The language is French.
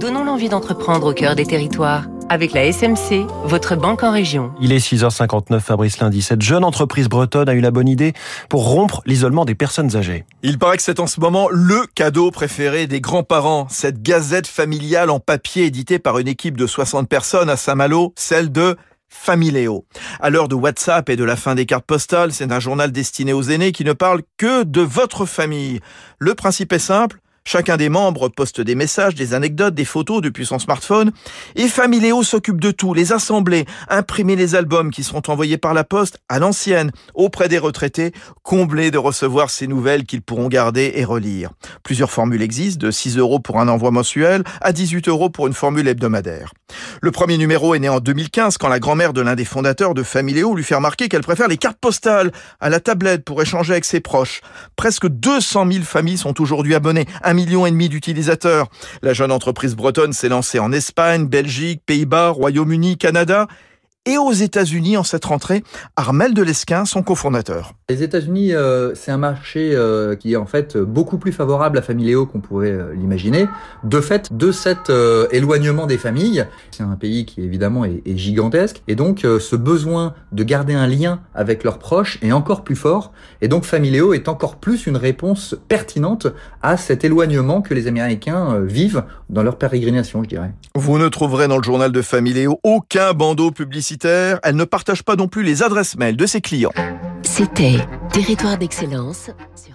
Donnons l'envie d'entreprendre au cœur des territoires. Avec la SMC, votre banque en région. Il est 6h59, Fabrice Lundi. Cette jeune entreprise bretonne a eu la bonne idée pour rompre l'isolement des personnes âgées. Il paraît que c'est en ce moment le cadeau préféré des grands-parents. Cette gazette familiale en papier éditée par une équipe de 60 personnes à Saint-Malo, celle de Familéo. À l'heure de WhatsApp et de la fin des cartes postales, c'est un journal destiné aux aînés qui ne parle que de votre famille. Le principe est simple, Chacun des membres poste des messages, des anecdotes, des photos depuis son smartphone. Et Familéo s'occupe de tout, les assembler, imprimer les albums qui seront envoyés par la poste à l'ancienne, auprès des retraités, comblés de recevoir ces nouvelles qu'ils pourront garder et relire. Plusieurs formules existent, de 6 euros pour un envoi mensuel à 18 euros pour une formule hebdomadaire. Le premier numéro est né en 2015 quand la grand-mère de l'un des fondateurs de Familéo lui fait remarquer qu'elle préfère les cartes postales à la tablette pour échanger avec ses proches. Presque 200 000 familles sont aujourd'hui abonnées million et demi d'utilisateurs. La jeune entreprise bretonne s'est lancée en Espagne, Belgique, Pays-Bas, Royaume-Uni, Canada et aux États-Unis en cette rentrée. Armel de Lesquin, son cofondateur. Les États-Unis, euh, c'est un marché euh, qui est en fait beaucoup plus favorable à Familéo qu'on pourrait euh, l'imaginer. De fait, de cet éloignement des familles, c'est un pays qui évidemment est, est gigantesque, et donc ce besoin de garder un lien avec leurs proches est encore plus fort. Et donc Familéo est encore plus une réponse pertinente à cet éloignement que les Américains vivent dans leur pérégrination, je dirais. Vous ne trouverez dans le journal de Familéo aucun bandeau elle ne partage pas non plus les adresses mail de ses clients. C'était Territoire d'excellence sur